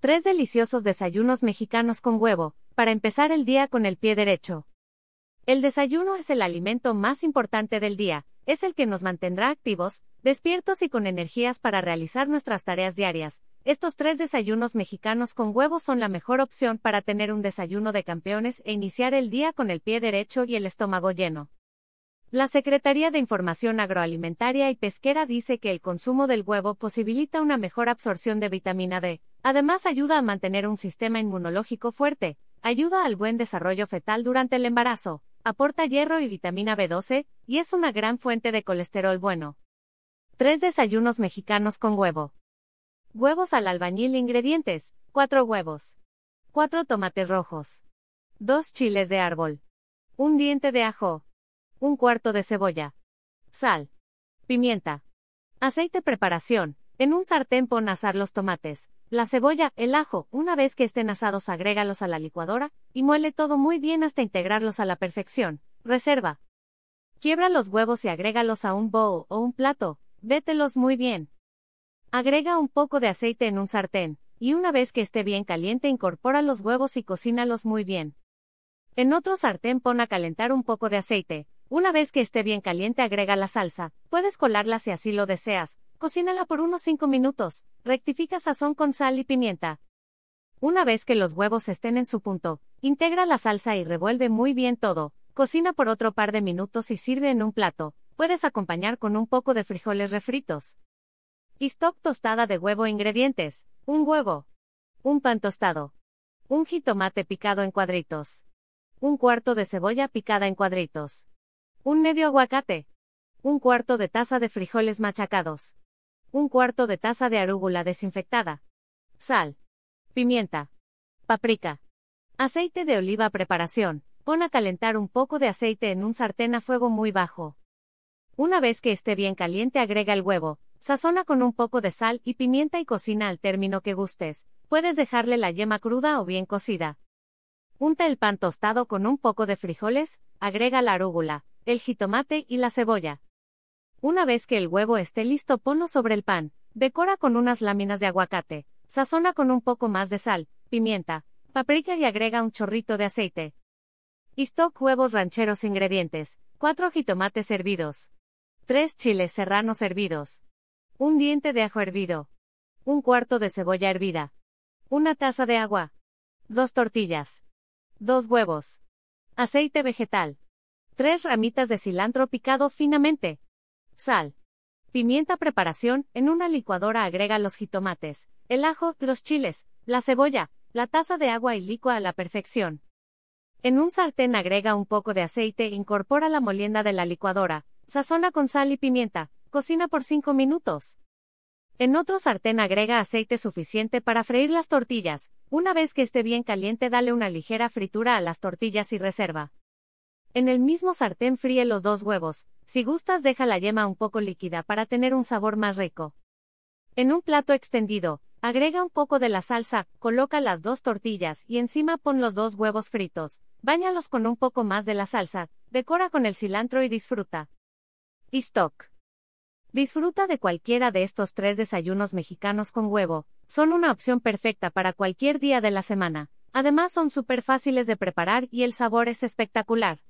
Tres deliciosos desayunos mexicanos con huevo, para empezar el día con el pie derecho. El desayuno es el alimento más importante del día, es el que nos mantendrá activos, despiertos y con energías para realizar nuestras tareas diarias. Estos tres desayunos mexicanos con huevos son la mejor opción para tener un desayuno de campeones e iniciar el día con el pie derecho y el estómago lleno. La Secretaría de Información Agroalimentaria y Pesquera dice que el consumo del huevo posibilita una mejor absorción de vitamina D, además ayuda a mantener un sistema inmunológico fuerte, ayuda al buen desarrollo fetal durante el embarazo, aporta hierro y vitamina B12, y es una gran fuente de colesterol bueno. Tres desayunos mexicanos con huevo. Huevos al albañil ingredientes, 4 huevos. 4 tomates rojos. 2 chiles de árbol. Un diente de ajo. Un cuarto de cebolla. Sal. Pimienta. Aceite preparación. En un sartén pon a asar los tomates, la cebolla, el ajo, una vez que estén asados agrégalos a la licuadora, y muele todo muy bien hasta integrarlos a la perfección. Reserva. Quiebra los huevos y agrégalos a un bowl o un plato, vételos muy bien. Agrega un poco de aceite en un sartén, y una vez que esté bien caliente incorpora los huevos y cocínalos muy bien. En otro sartén pon a calentar un poco de aceite, una vez que esté bien caliente agrega la salsa, puedes colarla si así lo deseas, cocínala por unos 5 minutos, rectifica sazón con sal y pimienta. Una vez que los huevos estén en su punto, integra la salsa y revuelve muy bien todo, cocina por otro par de minutos y sirve en un plato, puedes acompañar con un poco de frijoles refritos. stock tostada de huevo Ingredientes, un huevo, un pan tostado, un jitomate picado en cuadritos, un cuarto de cebolla picada en cuadritos. Un medio aguacate. Un cuarto de taza de frijoles machacados. Un cuarto de taza de arúgula desinfectada. Sal. Pimienta. Paprika. Aceite de oliva preparación. Pon a calentar un poco de aceite en un sartén a fuego muy bajo. Una vez que esté bien caliente agrega el huevo, sazona con un poco de sal y pimienta y cocina al término que gustes. Puedes dejarle la yema cruda o bien cocida. Unta el pan tostado con un poco de frijoles, agrega la arúgula, el jitomate y la cebolla. Una vez que el huevo esté listo, ponlo sobre el pan, decora con unas láminas de aguacate, sazona con un poco más de sal, pimienta, paprika y agrega un chorrito de aceite. stock huevos rancheros ingredientes, 4 jitomates hervidos, 3 chiles serranos hervidos, un diente de ajo hervido, un cuarto de cebolla hervida, una taza de agua, dos tortillas, dos huevos, aceite vegetal. 3 ramitas de cilantro picado finamente. Sal. Pimienta preparación, en una licuadora agrega los jitomates, el ajo, los chiles, la cebolla, la taza de agua y licua a la perfección. En un sartén agrega un poco de aceite incorpora la molienda de la licuadora, sazona con sal y pimienta, cocina por 5 minutos. En otro sartén agrega aceite suficiente para freír las tortillas, una vez que esté bien caliente dale una ligera fritura a las tortillas y reserva. En el mismo sartén fríe los dos huevos, si gustas deja la yema un poco líquida para tener un sabor más rico. En un plato extendido, agrega un poco de la salsa, coloca las dos tortillas y encima pon los dos huevos fritos, báñalos con un poco más de la salsa, decora con el cilantro y disfruta. Y stock. Disfruta de cualquiera de estos tres desayunos mexicanos con huevo, son una opción perfecta para cualquier día de la semana. Además son súper fáciles de preparar y el sabor es espectacular.